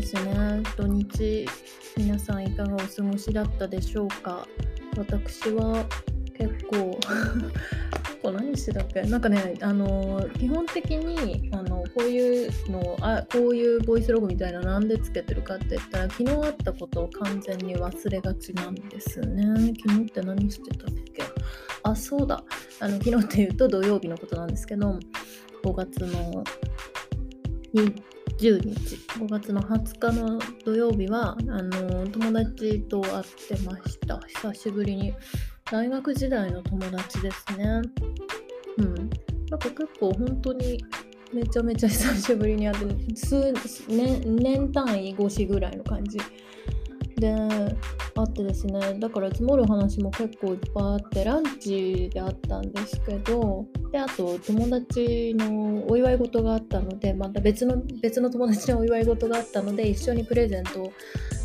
ですね。土日、皆さんいかがお過ごしだったでしょうか？私は結構 こ何してたっけ？なんかね、あの基本的にあのこういうのあこういうボイスログみたいななんでつけてるかって言ったら昨日あったことを完全に忘れがちなんですね。昨日って何してたっけ？あ、そうだ。あの昨日って言うと土曜日のことなんですけど、5月の10日5月の20日の土曜日はあの友達と会ってました。久しぶりに。大学時代の友達ですね。うん。なんか結構本当にめちゃめちゃ久しぶりに会って数年年単位越しぐらいの感じ。であってですねだから積もる話も結構いっぱいあってランチであったんですけどであと友達のお祝い事があったのでまた別の別の友達のお祝い事があったので一緒にプレゼントを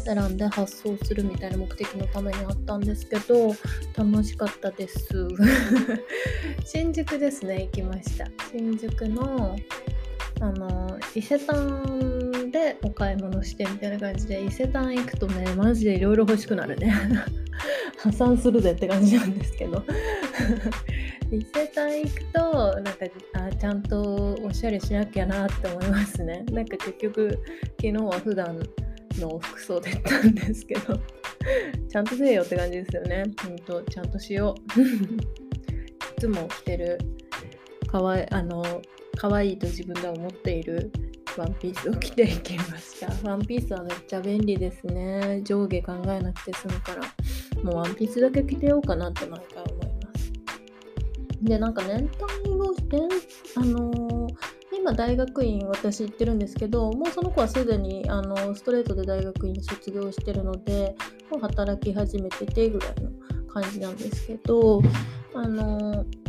選んで発送するみたいな目的のためにあったんですけど楽しかったです。新宿ですね行きました。新宿のあの伊勢丹でお買い物してみたいな感じで伊勢丹行くとねマジでいろいろ欲しくなるね。破産するぜって感じなんですけど。伊勢丹行くとなんかあちゃんとおしゃれしなきゃなって思いますね。なんか結局昨日は普段の服装で行ったんですけど。ちゃんとせえよって感じですよね。ほんとちゃんとしよう。いつも着てるかわいあの可愛いと自分では思っているワンピースを着ていきました。ワンピースはめっちゃ便利ですね。上下考えなくて済むから、もうワンピースだけ着てようかなって毎回思います。で、なんか年単位をして、あのー、今大学院私行ってるんですけど、もうその子はすでにあのストレートで大学院卒業してるので、もう働き始めててぐらいの感じなんですけど、あのー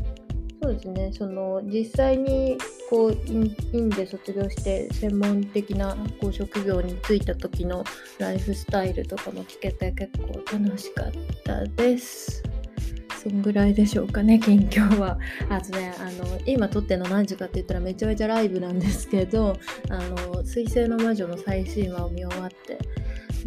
そうですねその実際にこう院で卒業して専門的なこう職業に就いた時のライフスタイルとかも聞けて結構楽しかったです。そんぐらいでしょうかね、近況は。あとね、あの、今撮ってるの何時かって言ったらめちゃめちゃライブなんですけど、あの、水星の魔女の最新話を見終わって、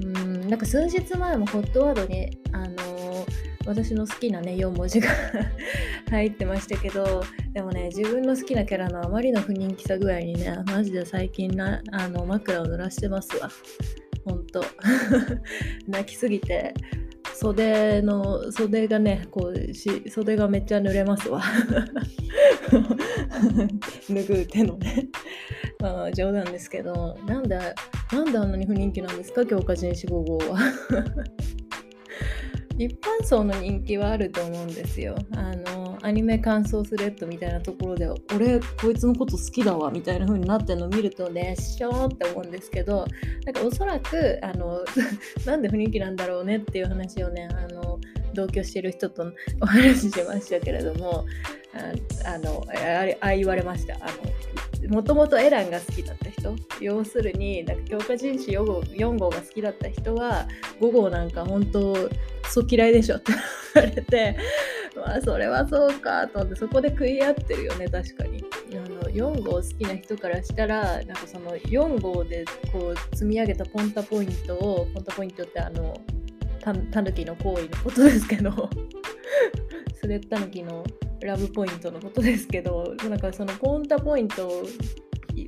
うん、なんか数日前もホットワードに、あの、私の好きなね4文字が 入ってましたけどでもね自分の好きなキャラのあまりの不人気さ具合にねマジで最近なあの枕を濡らしてますわ。ほんと。泣きすぎて。袖の袖がねこうし袖がめっちゃ濡れますわ。拭う手のね。まあ冗談ですけどなんでなんであんなに不人気なんですか強化人士5号は。一般層の人気はあると思うんですよ。あのアニメ感想スレッドみたいなところで俺こいつのこと好きだわみたいな風になってるのを見るとねしょーって思うんですけどなんかおそらくあの なんで雰囲気なんだろうねっていう話をねあの同居してる人と お話ししましたけれどもああのああ言われましたあのもともとエランが好きだった人。要するになんか強化人種4号 ,4 号が好きだった人は5号なんか本当そう嫌いでしょって言われて まあそれはそうかと思ってそこで食い合ってるよね確かに。あの4号好きな人からしたらなんかその4号でこう積み上げたポンタポイントをポンタポイントってあのたぬきの行為のことですけど スレッタヌキのラブポイントのことですけどなんかそのポンタポイント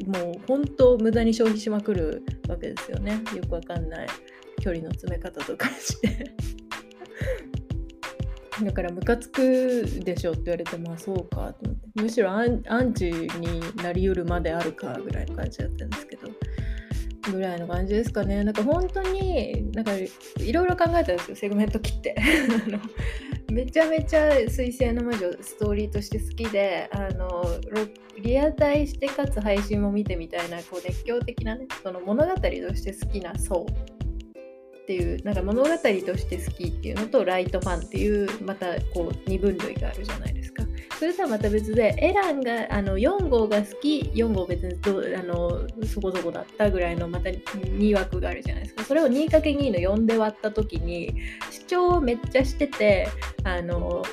もう本当無駄に消費しまくるわけですよね。よくわかんない。距離の詰め方とかして。だからムカつくでしょって言われてまあそうかと思って。むしろアンアンチになりうるまであるかぐらいの感じだったんですけど。ぐらいの感じですかね。なんか本当になんかいろいろ考えたんですよ。セグメント切って。めちゃめちゃ「彗星の魔女」ストーリーとして好きであのリアタイしてかつ配信も見てみたいなこう熱狂的なねその物語として好きな層。っていうなんか物語として好きっていうのとライトファンっていうまたこう2分類があるじゃないですか。それとはまた別でエランがあの4号が好き4号別にどあのそこそこだったぐらいのまた2枠があるじゃないですかそれを 2×2 の4で割った時に主張をめっちゃしててあの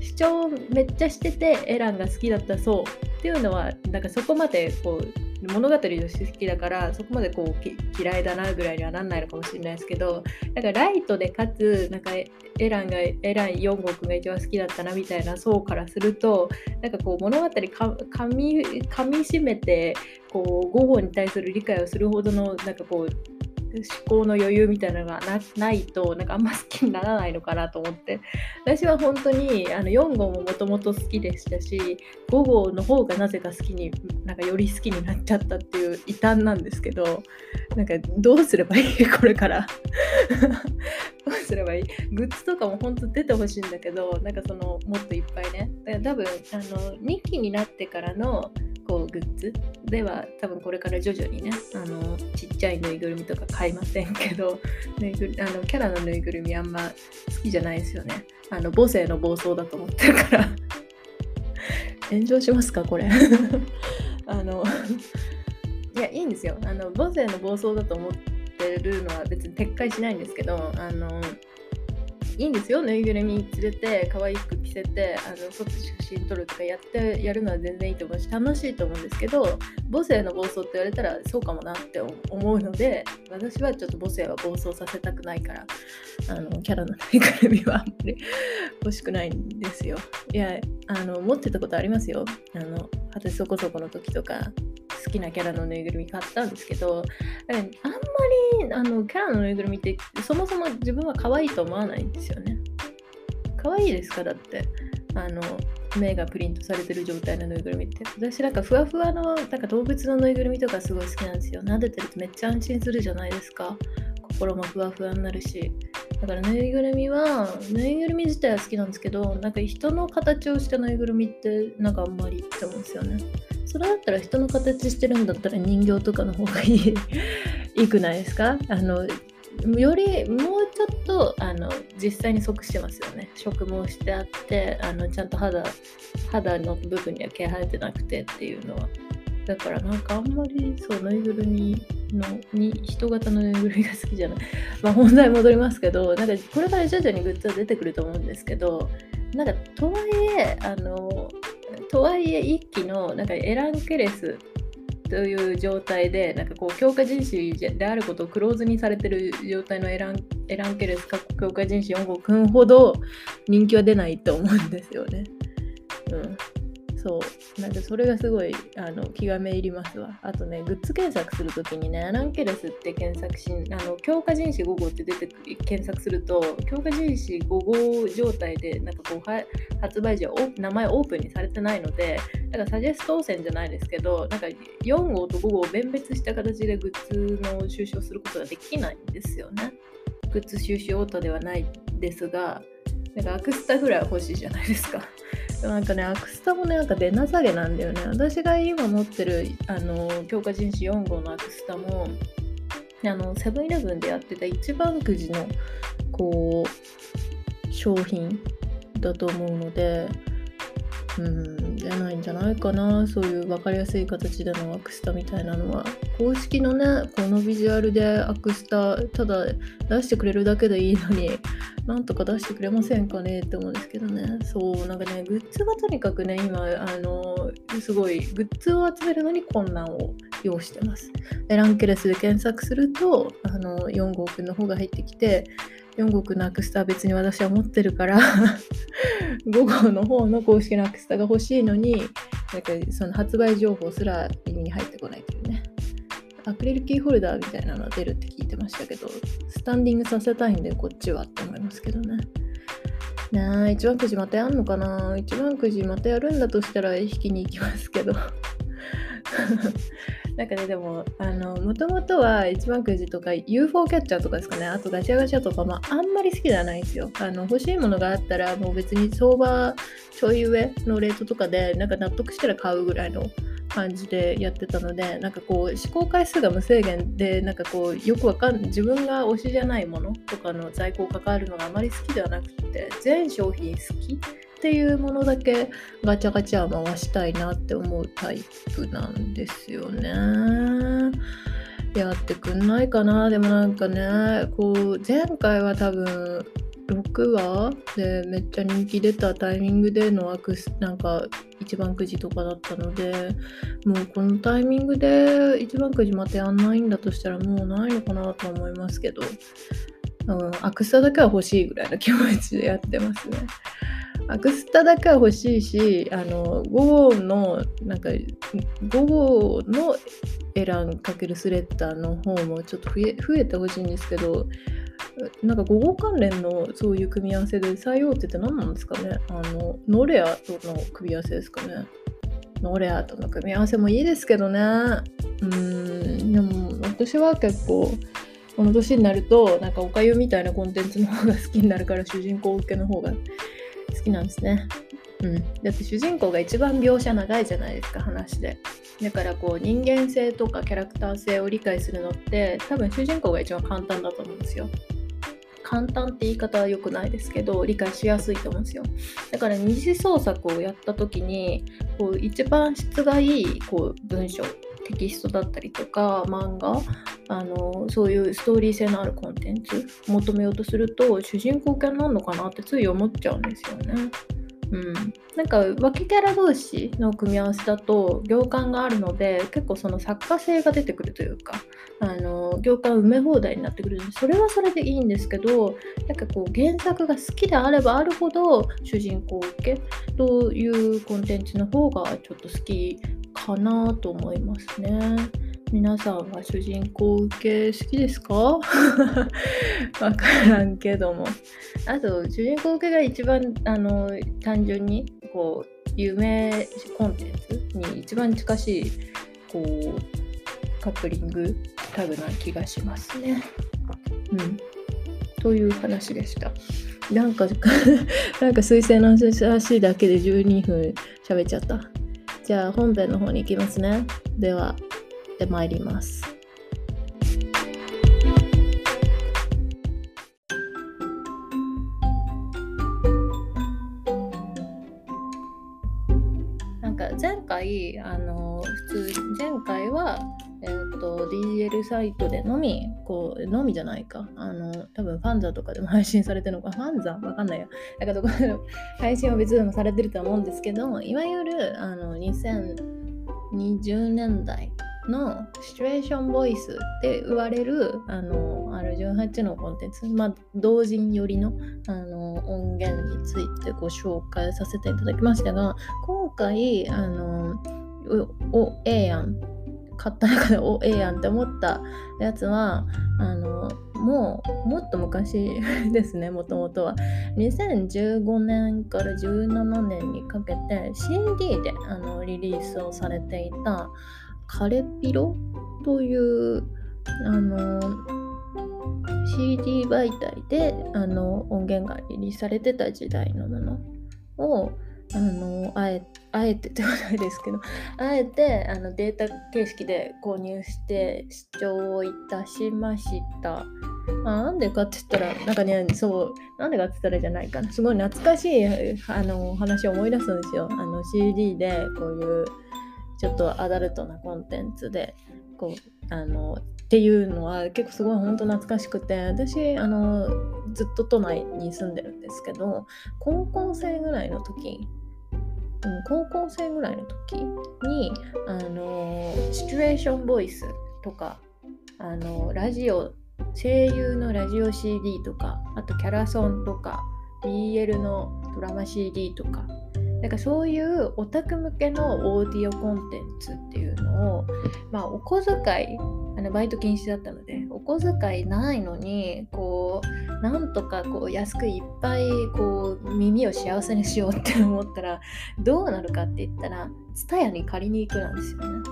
主張 めっちゃしててエランが好きだったそうっていうのはなんかそこまでこう物語として好きだからそこまでこう嫌いだなぐらいにはなんないのかもしれないですけどなんかライトでかつなんかエランがエラン4号くんが一番好きだったなみたいな層からするとなんかこう物語かみかみしめてこう午後に対する理解をするほどのなんかこう思考の余裕みたいなのがないとなんかあんま好きにならないのかなと思って。私は本当にあの4号ももともと好きでしたし5号の方がなぜか好きになんかより好きになっちゃったっていう異端なんですけどなんかどうすればいい？これから。どうすればいい？グッズとかも本当出てほしいんだけどなんかそのもっといっぱいね。多分あの2期になってからのこうグッズでは多分これから徐々にねあのちっちゃいぬいぐるみとか買いませんけど ぬいぐあのキャラのぬいぐるみあんま好きじゃないですよね。あの母性の暴走だと思ってるから。炎上しますかこれ。あのいやいいんですよ。あの母性の暴走だと思ってるのは別に撤回しないんですけどあのいいんですよぬいぐるみ連れて可愛い服着せてあの外写真撮るとかやってやるのは全然いいと思うし楽しいと思うんですけど母性の暴走って言われたらそうかもなって思うので私はちょっと母性は暴走させたくないからあのキャラのぬいぐるみはあんまり 欲しくないんですよ。いやあの持ってたことありますよ。あの二十歳そこそこの時とか。好きなキャラのぬいぐるみ買ったんですけどあんまりあのキャラのぬいぐるみってそもそも自分は可愛いと思わないんですよね。可愛いですかだってあの目がプリントされてる状態のぬいぐるみって。私なんかふわふわのなんか動物のぬいぐるみとかすごい好きなんですよ。撫でてるとめっちゃ安心するじゃないですか。心もふわふわになるし。だからぬいぐるみはぬいぐるみ自体は好きなんですけどなんか人の形をしたぬいぐるみってなんかあんまりって思うんですよね。それだったら人の形してるんだったら人形とかの方がいい いいくないですか？あのよりもうちょっとあの実際に即してますよね。植毛してあってあのちゃんと肌肌の部分には毛生えてなくてっていうのは。だからなんかあんまりそうぬいぐるみのに人型のぬいぐるみが好きじゃないまあ本題戻りますけど なんかこれから徐々にグッズは出てくると思うんですけどなんかとはいえあのとはいえ一期のなんかエラン・ケレスという状態でなんかこう強化人種であることをクローズにされてる状態のエランエランケレス強化人種4号くんほど人気は出ないと思うんですよね。うんそう。なんかそれがすごいあの気がめいりますわ。あとねグッズ検索するときにねアランケレスって検索しあの強化人種5号って出て検索すると強化人種5号状態でなんかこうは発売時は名前オープンにされてないのでだからサジェスト汚染じゃないですけどなんか4号と5号を弁別した形でグッズの収集をすることができないんですよね。グッズ収集オートではないですがなんかアクスタぐらい欲しいじゃないですか。なんかね、アクスタもね、なんか出なさげなんだよね。私が今持ってる、あの、強化人士4号のアクスタも、あの、セブンイレブンでやってた一番くじの、こう、商品だと思うので、うんじゃないんじゃないかな。そういう分かりやすい形でのアクスタみたいなのは。公式のねこのビジュアルでアクスタただ出してくれるだけでいいのになんとか出してくれませんかねって思うんですけどね。そうなんかねグッズがとにかくね今あのすごいグッズを集めるのに困難を要してます。ランケレスで検索するとあの4号くんの方が入ってきて4号のアクスタは別に私は持ってるから 5号の方の公式のアクスタが欲しいのになんかその発売情報すら耳に入ってこないというね。アクリルキーホルダーみたいなの出るって聞いてましたけどスタンディングさせたいんでこっちはって思いますけどね。なあ一番くじまたやんのかな？一番くじまたやるんだとしたら引きに行きますけど。なんかねでもあのもともとは一番くじとか UFO キャッチャーとかですかね。あとガチャガチャとか、まあ、あんまり好きではないんですよ。あの欲しいものがあったらもう別に相場ちょい上のレートとかでなんか納得したら買うぐらいの感じでやってたのでなんかこう試行回数が無制限でなんかこうよくわかん自分が推しじゃないものとかの在庫を関わるのがあまり好きではなくて全商品好きっていうものだけガチャガチャ回したいなって思うタイプなんですよね。やってくんないかなでもなんかねこう前回は多分6話でめっちゃ人気出たタイミングでのアクスなんか一番くじとかだったのでもうこのタイミングで一番くじまたやんないんだとしたらもうないのかなと思いますけど、うん、アクスタだけは欲しいぐらいの気持ちでやってますね。アクスタだけは欲しいし、あの、午後の、なんか、午後のエランかけるスレッダーの方もちょっと増え増えてほしいんですけど、なんか午後関連のそういう組み合わせで最大手って何なんですかねあの、ノレアとの組み合わせですかね。ノレアとの組み合わせもいいですけどね。うん、でも私は結構、この年になると、なんかおかゆみたいなコンテンツの方が好きになるから、主人公受けの方がきなんですね。うん、だって主人公が一番描写長いじゃないですか話で。だからこう人間性とかキャラクター性を理解するのって多分主人公が一番簡単だと思うんですよ。簡単って言い方は良くないですけど理解しやすいと思うんですよ。だから二次創作をやった時にこう一番質がいいこう文章テキストだったりとか漫画あのそういうストーリー性のあるコンテンツ求めようとすると主人公系になるのかなってつい思っちゃうんですよね。うん、なんか脇キャラ同士の組み合わせだと行間があるので結構その作家性が出てくるというかあの行間埋め放題になってくるのでそれはそれでいいんですけどなんかこう原作が好きであればあるほど主人公受けというコンテンツの方がちょっと好きかなと思いますね。皆さんは主人公受け好きですか？わからんけども。あと、主人公受けが一番あの単純にこう夢コンテンツに一番近しいこうカップリングタグな気がしますね。うん。という話でした。なんか、なんか水星の話だけで12分喋っちゃった。じゃあ本編の方に行きますね。では、ってまいります。なんか前回あの普通前回はと、DL サイトでのみ、こう、のみじゃないか。あの、多分ファンザとかでも配信されてるのか。ファンザ？わかんないよ。だからこれ配信は別でもされてると思うんですけど、いわゆるあの2020年代のシチュエーションボイスって言われるあの R18 のコンテンツ、まあ、同人寄りのあの音源についてご紹介させていただきましたが今回あのおええやん買った中でおええやんって思ったやつはあのもうもっと昔ですねもともとは2015年から17年にかけて CD であのリリースをされていたカレピロというあの CD 媒体であの音源がリリースされてた時代のものをあのあえあえてではないですけど あえてあのデータ形式で購入して視聴をいたしました。あなんでかって言ったら、なんかね、そう、なんでかって言ったらじゃないかな。すごい懐かしいあの話を思い出すんですよ。あの CD でこういうちょっとアダルトなコンテンツでこうあのっていうのは結構すごい本当懐かしくて私あのずっと都内に住んでるんですけど高校生ぐらいの時うん高校生ぐらいの時にあのシチュエーションボイスとかあのラジオ声優のラジオ CD とかあとキャラソンとか BL のドラマ CD とかなんかそういうオタク向けのオーディオコンテンツっていうのを、まあ、お小遣いあのバイト禁止だったのでお小遣いないのにこうなんとかこう安くいっぱいこう耳を幸せにしようって思ったらどうなるかって言ったら TSUTAYA に借りに行くなんですよね。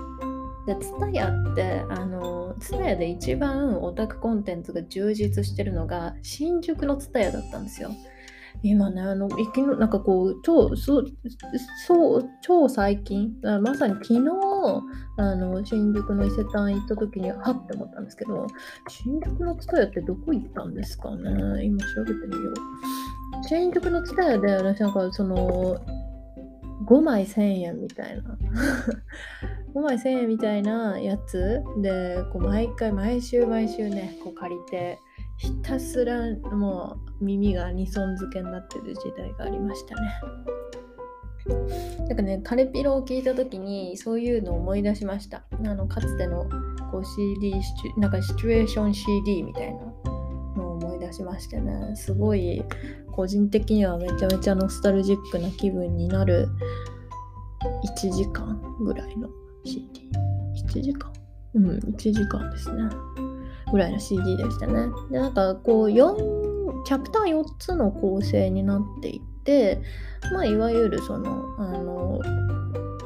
で TSUTAYA ってあの TSUTAYA で一番オタクコンテンツが充実してるのが新宿の TSUTAYA だったんですよ。今ね、あの、いきのなんかこう、超、そう、そう、超最近、まさに昨日、あの、新宿の伊勢丹行った時に、はって思ったんですけど、新宿のツタヤってどこ行ったんですかね？今調べてみよう。新宿のツタヤで、私なんか、その、5枚1000円みたいな 5枚1000円みたいなやつでこう毎回毎週毎週ねこう借りてひたすらもう耳が二損漬けになってる時代がありましたね。なんかね、カレピロを聞いた時にそういうのを思い出しました。あのかつてのこう CD、なんかシチュエーション CD みたいなのを思い出しましてね、すごい個人的にはめちゃめちゃノスタルジックな気分になる1時間ぐらいの CD。1時間？うん、1時間ですね。ぐらいの CD でしたね。で、なんかこう4、チャプター4つの構成になっていて、まあ、いわゆるその、あの、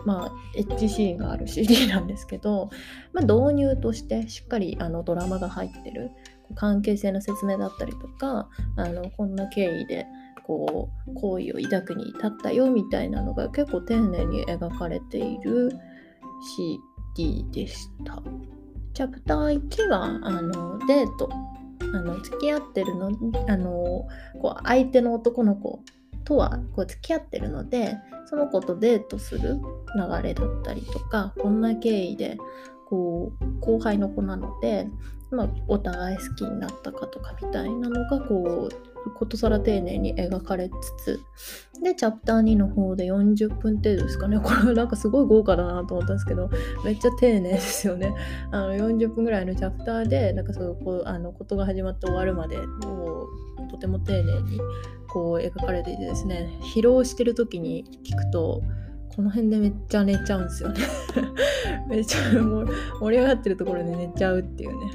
まあ、エッジシーンがある CD なんですけど、まあ、導入としてしっかりあのドラマが入ってる関係性の説明だったりとかあのこんな経緯でこう好意を抱くに至ったよみたいなのが結構丁寧に描かれている CD でした。チャプター1はあのデートあの付き合ってるのあのこう相手の男の子とはこう付き合ってるのでその子とデートする流れだったりとかこんな経緯でこう後輩の子なので、まあ、お互い好きになったかとかみたいなのがこうことさら丁寧に描かれつつでチャプター2の方で40分程度ですかね。これなんかすごい豪華だなと思ったんですけどめっちゃ丁寧ですよね。あの40分ぐらいのチャプターでなんかそうこあのことが始まって終わるまでもうとても丁寧にこう描かれていてですね。疲労してる時に聞くとこの辺でめっちゃ寝ちゃうんですよね。めっちゃ盛り上がってるところで寝ちゃうっていうね。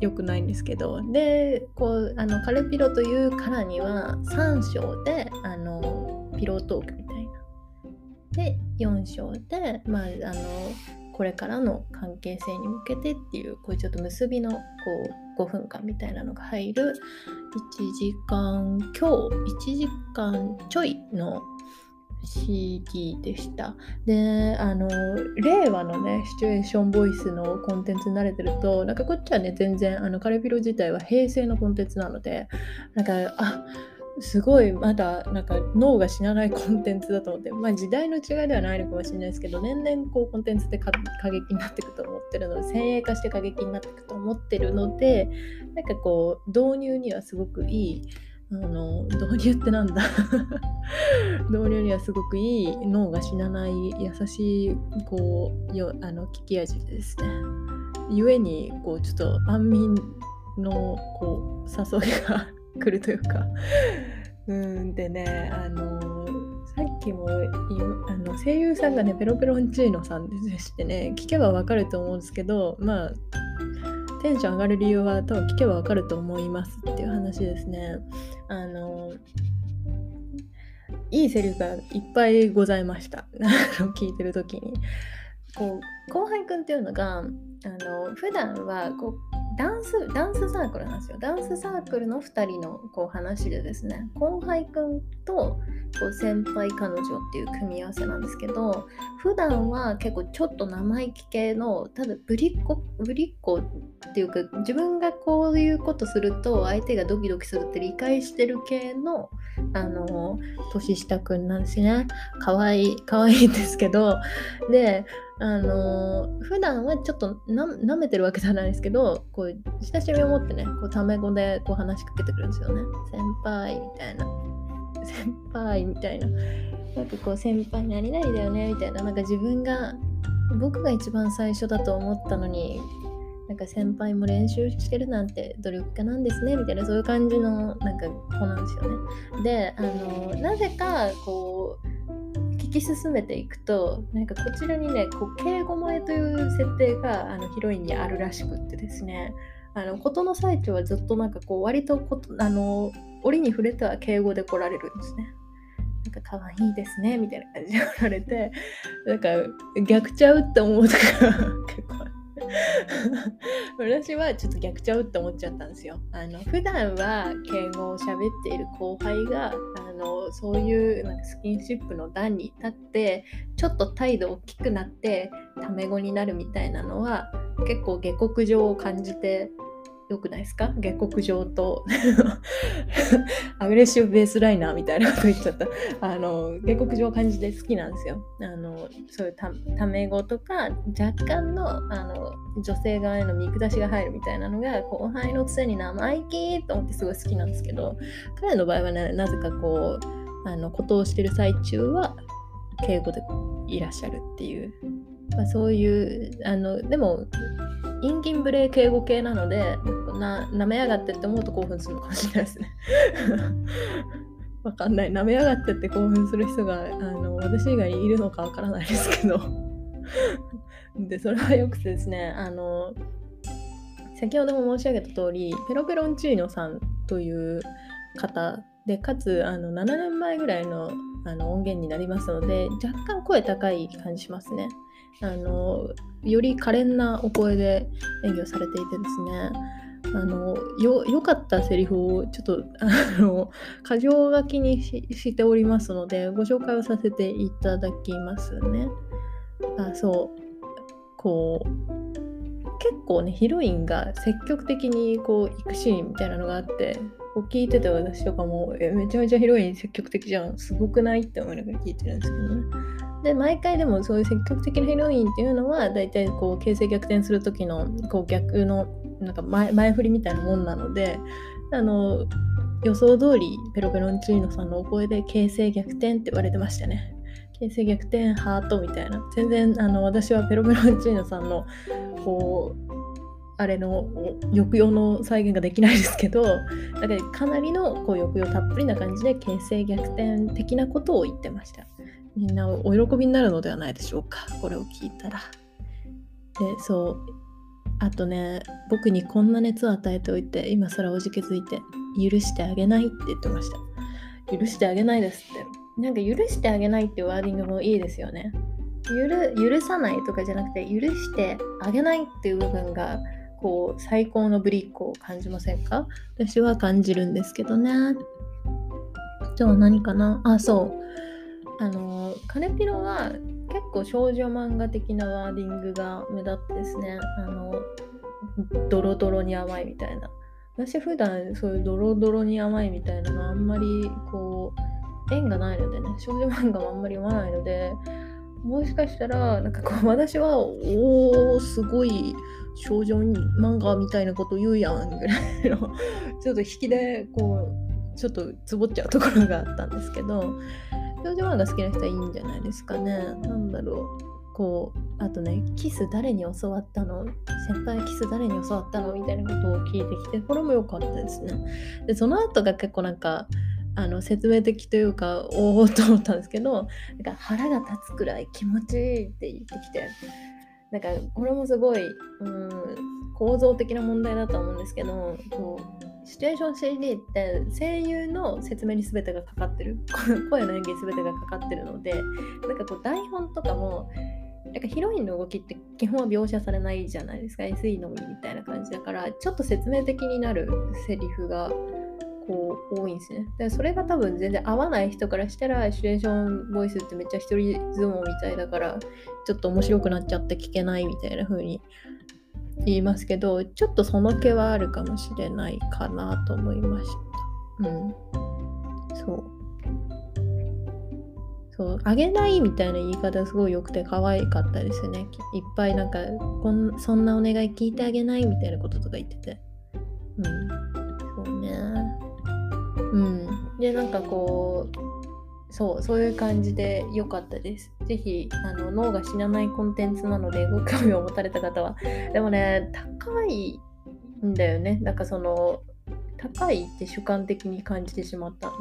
良くないんですけど。でこうあのカレピロというからには3章であのピロートークみたいな。で4章でまああのこれからの関係性に向けてっていうこういうちょっと結びのこう5分間みたいなのが入る1時間今日1時間ちょいの CD でした。で、あの、令和のね、シチュエーションボイスのコンテンツに慣れてると、なんかこっちはね、全然、あの、カレピロ自体は平成のコンテンツなので、なんか、あすごいまだなんか脳が死なないコンテンツだと思ってまあ時代の違いではないのかもしれないですけど年々こうコンテンツって過激になっていくと思ってるので先鋭化して過激になっていくと思ってるのでなんかこう導入にはすごくいいあの導入ってなんだ？導入にはすごくいい脳が死なない優しいこうよあの聞き味ですね。故にこうちょっと安眠のこう誘いが来るというかうんでねあのさっきもあの声優さんがねペロペロンチーノさんでしてね聞けばわかると思うんですけどまあテンション上がる理由は多分聞けばわかると思いますっていう話ですね。あのいいセリフがいっぱいございました 聞いてる時に。こう後輩くんっていうのがあの普段はこうダンスダンスサークルなんですよ。ダンスサークルの2人のこう話でですね後輩くんとこう先輩彼女っていう組み合わせなんですけど普段は結構ちょっと生意気系のただぶりっ子ぶりっ子っていうか自分がこういうことすると相手がドキドキするって理解してる系のあの年下くんなんですね。かわいいかわいいんですけど。であの普段はちょっとなめてるわけじゃないですけどこう親しみを持ってねこうタメ語でこう話しかけてくるんですよね。先輩みたいな。先輩みたいな。なんかこう先輩何々だよねみたいな。なんか自分が僕が一番最初だと思ったのになんか先輩も練習してるなんて努力家なんですねみたいなそういう感じのなんか子なんですよね。であのなぜかこう引き進めていくとなんかこちらにねこう敬語前という設定があのヒロインにあるらしくってですねあの事の最中はずっとなんかこう割とことあの折に触れては敬語で来られるんですね。なんか可愛いですねみたいな感じで来られてなんか逆ちゃうって思うとか 結構 私はちょっと逆ちゃうって思っちゃったんですよ。あの普段は敬語を喋っている後輩があのそういうなんかスキンシップの段に立ってちょっと態度大きくなってタメ語になるみたいなのは結構下克上を感じてよくないですか？下克上と アグレッシブベースライナーみたいなこと言っちゃった。あの、下克上感じて好きなんですよ。あの、そういうたため語とか、若干のあの女性側への見下しが入るみたいなのが、後輩のくせに生意気と思ってすごい好きなんですけど、彼の場合はね、なぜかこう、あの、ことをしてる最中は、敬語でいらっしゃるっていう、まあ、そういうあのでも陰銀無礼敬語系なのでな舐めやがってって思うと興奮するのかもしれないですね。わかんない。舐めやがってって興奮する人があの私以外にいるのかわからないですけど。でそれはよくてですねあの先ほども申し上げた通りペロペロンチーノさんという方でかつあの7年前ぐらいのあの音源になりますので若干声高い感じしますね。あのより可憐なお声で演技をされていてですね。あのよ良かったセリフをちょっとあの箇条書きにしておりますのでご紹介をさせていただきますね。あそうこう結構ねヒロインが積極的にこう行くシーンみたいなのがあってこう聞いてて私とかもえめちゃめちゃヒロイン積極的じゃんすごくない？って思いながら聞いてるんですけどね。で毎回でもそういう積極的なヒロインっていうのは大体こう形勢逆転する時のこう逆のなんか前前振りみたいなもんなのであの予想通りペロペロンチーノさんのお声で形勢逆転って言われてましたね。形勢逆転ハートみたいな。全然あの私はペロペロンチーノさんのこうあれの抑揚の再現ができないですけどだからかなりのこう抑揚たっぷりな感じで形勢逆転的なことを言ってました。みんなお喜びになるのではないでしょうか。これを聞いたら。でそうあとね僕にこんな熱を与えておいて今更おじけづいて許してあげないって言ってました。許してあげないですって。なんか許してあげないっていうワーディングもいいですよね。許さないとかじゃなくて許してあげないっていう部分がこう最高のブリックを感じませんか？私は感じるんですけどね。じゃあ何かな？あそう。あのカネピロは構少女漫画的なワーディングが目立ってですね。あのドロドロに甘いみたいな。私普段そういうドロドロに甘いみたいなのあんまりこう縁がないのでね。少女漫画もあんまり読まないのでもしかしたらなんかこう私はおおすごい少女漫画みたいなこと言うやんぐらいのちょっと引きでこうちょっとつぼっちゃうところがあったんですけど少女漫画好きな人はいいんじゃないですかね。なんだろう。こうあとねキス誰に教わったの？先輩キス誰に教わったの？みたいなことを聞いてきてこれも良かったですね。でその後が結構なんかあの説明的というかおおと思ったんですけどなんか腹が立つくらい気持ちいいって言ってきて。なんかこれもすごいうん構造的な問題だと思うんですけどこうシチュエーション CD って声優の説明に全てがかかってる。声の演技全てがかかってるのでなんかこう台本とかもなんかヒロインの動きって基本は描写されないじゃないですか。SE のみみたいな感じだからちょっと説明的になるセリフがこう多いんですね。でそれが多分全然合わない人からしたらシチュエーションボイスってめっちゃ一人相撲みたいだからちょっと面白くなっちゃって聞けないみたいな風に言いますけどちょっとその気はあるかもしれないかなと思いました。うん。そう。そう、あげないみたいな言い方すごい良くて可愛かったですよね。いっぱいなんかこん、そんなお願い聞いてあげないみたいなこととか言ってて。うん。う。ん、でなんかこうそうそういう感じで良かったです。ぜひあの脳が死なないコンテンツなのでご興味を持たれた方はでもね高いんだよねなんかその高いって主観的に感じてしまった。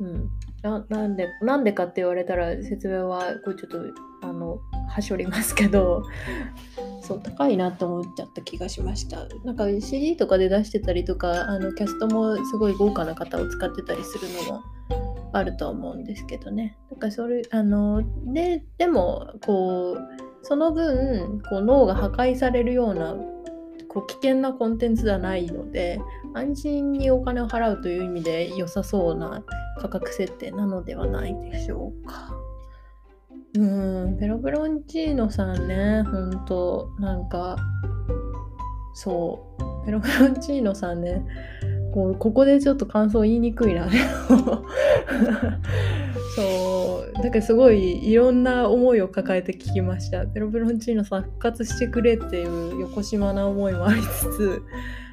うん、ななんでなんでかって言われたら説明はこうちょっとあのはしょりますけどそう高いなって思っちゃった気がしましたなんか CD とかで出してたりとかあのキャストもすごい豪華な方を使ってたりするのもあると思うんですけどねだかそれあのででもこうその分こう脳が破壊されるようなこう危険なコンテンツではないので安心にお金を払うという意味で良さそうな価格設定なのではないでしょうか。うん、ペロペロンチーノさんね、ほんと、なんか、そう、ペロペロンチーノさんね、こうここでちょっと感想言いにくいな、そう、だからすごいいろんな思いを抱えて聞きました。ペロペロンチーノさん復活してくれっていう横島な思いもありつつ、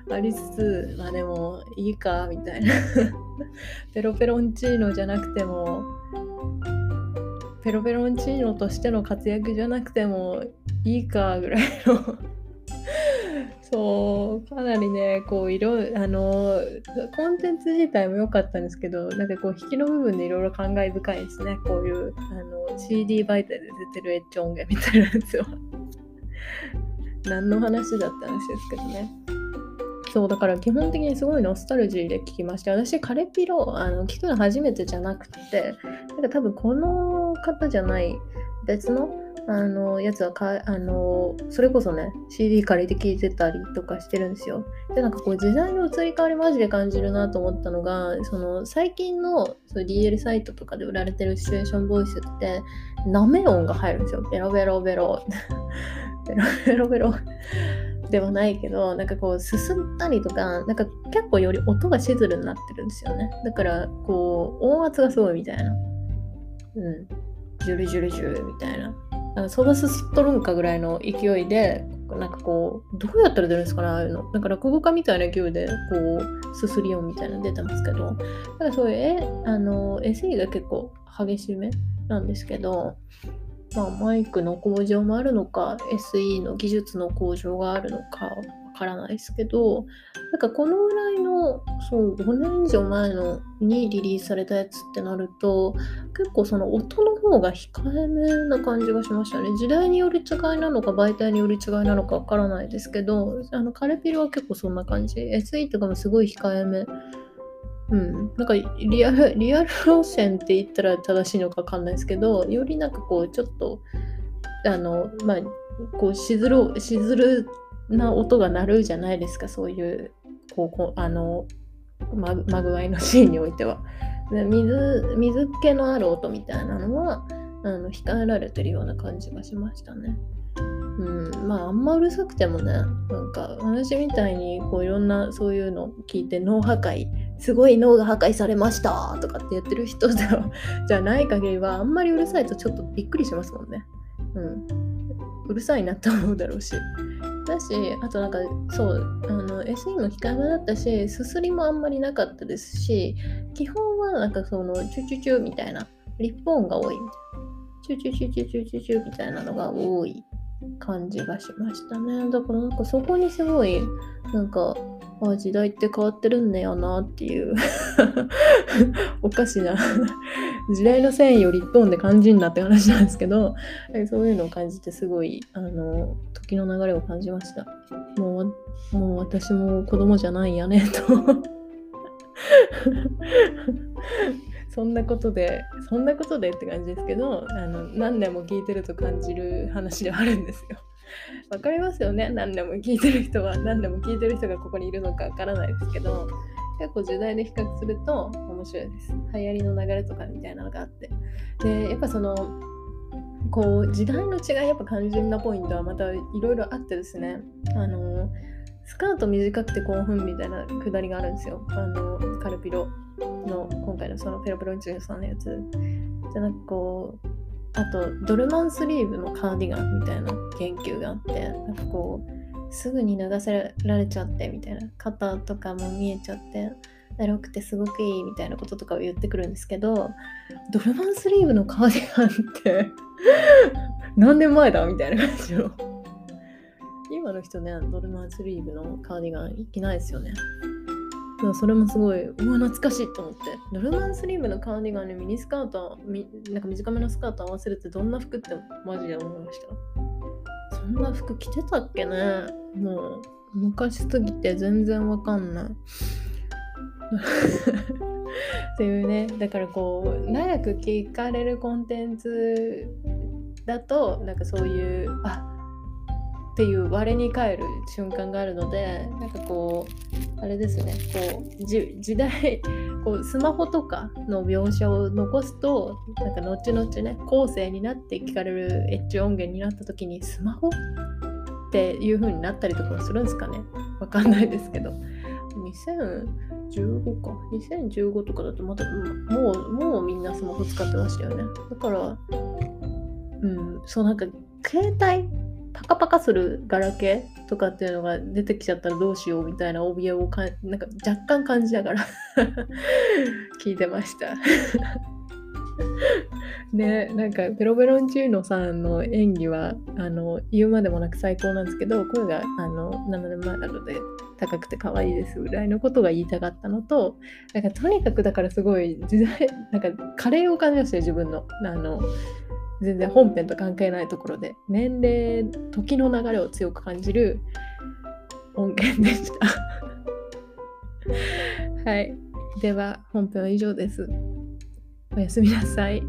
ありつつ、まあでもいいか、みたいな。ペロペロンチーノじゃなくても、ペロペロンチーノとしての活躍じゃなくてもいいかぐらいの。そうかなりねこういろあのコンテンツ自体も良かったんですけどなんかこう引きの部分でいろいろ感慨深いですね。こういうあの CD 媒体で出てるエッジ音源みたいなやつは。何の話だった話ですけどね。そうだから基本的にすごいノスタルジーで聞きまして私カレピロあの聞くの初めてじゃなくてなんか多分この方じゃない別のあのやつはかあのそれこそね CD 借りて聴いてたりとかしてるんですよ。でなんかこう時代の移り変わりマジで感じるなと思ったのがその最近のそ DL サイトとかで売られてるシチュエーションボイスってなめ音が入るんですよ。ベロベロベロ ベロベロベロではないけどなんかこう進ったりとかなんか結構より音がシズルになってるんですよね。だからこう音圧がすごいみたいな。うん。ジュルジュルジュルみたいな。なんかソーダスっとるんかぐらいの勢いで、なんかこう、どうやったら出るんですかね、ああいうの。なんか落語家みたいな勢いで、こう、すすり音みたいなの出てますけど、だかそういう、え、あの、SE が結構激しめなんですけど、まあ、マイクの向上もあるのか、SE の技術の向上があるのかわ、からないですけど、なんかこのぐらいの、そう、5年以上前のにリリースされたやつってなると、結構その音の方が控えめな感じがしましたね。時代による違いなのか、媒体による違いなのかわからないですけど、あの、カレピルは結構そんな感じ。SE とかもすごい控えめ。うん、なんかリアル、リアル路線って言ったら正しいのかわかんないですけど、よりなんかこう、ちょっと、あの、まあ、こうしずるしずるな音が鳴るじゃないですかそういうこうこうあのままぐわいのシーンにおいては。水水気のある音みたいなのはあの控えられてるような感じがしましたね。うん、まああんまうるさくてもねなんか私みたいにこういろんなそういうの聞いて脳破壊すごい脳が破壊されましたとかって言ってる人 じゃない限りはあんまりうるさいとちょっとびっくりしますもんね。うん、うるさいなって思うだろうし。だしあとなんかそうあの SE も控えめだったしすすりもあんまりなかったですし基本はなんかそのチュチュチュみたいなリップ音が多いみたいなチュチュチュチュチュチュチュみたいなのが多い感じがしましたね。だからなんかそこにすごいなんかあ時代って変わってるんだよなっていう おかしな時代の繊維をリップ音で感じんなって話なんですけどそういうのを感じてすごいあの時の流れを感じました。もうもう私も子供じゃないやねと。そんなことでそんなことでって感じですけどあの何年も聞いてると感じる話ではあるんですよ わかりますよね？何でも聞いてる人は何でも聞いてる人がここにいるのかわからないですけど結構時代で比較すると面白いです。流行りの流れとかみたいなのがあって。で、やっぱその、こう、時代の違い、やっぱ肝心なポイントはまたいろいろあってですね、あの、スカート短くて興奮みたいなくだりがあるんですよ。あの、カルピロの回のそのペロペロンチューさんのやつ。じゃなんかこう、あとドルマンスリーブのカーディガンみたいな研究があってなんかこうすぐに流せられちゃってみたいな。肩とかも見えちゃってエロくてすごくいいみたいなこととかを言ってくるんですけどドルマンスリーブのカーディガンって 何年前だみたいな感じの。今の人ねドルマンスリーブのカーディガンいけないですよね。それもすごい、うわ、懐かしいと思って。ノルマンスリーブのカーディガンにミニスカート、なんか短めのスカート合わせるってどんな服ってマジで思いました。そんな服着てたっけねもう、昔すぎて全然わかんない。っていうね、だからこう、長く聞かれるコンテンツだと、なんかそういう、あっていう我に返る瞬間があるのでなんかこうあれですね。こう時代 こうスマホとかの描写を残すとなんか後々ね後世になって聞かれるエッジ音源になった時にスマホっていう風になったりとかするんですかね。わかんないですけど。2015か。2015とかだとまたもうもうみんなスマホ使ってましたよね。だからうんそうなんか携帯パカパカするガラケーとかっていうのが出てきちゃったらどうしようみたいな怯えをかなんか若干感じながら 聞いてました。ねなんかベロベロンチューノさんの演技はあの言うまでもなく最高なんですけど声があの7年前なので高くて可愛いですぐらいのことが言いたかったのとなんかとにかくだからすごい時代なんかカレーを感じましたよ自分の。あの全然本編と関係ないところで年齢時の流れを強く感じる音源でした。はい。では本編は以上です。おやすみなさい。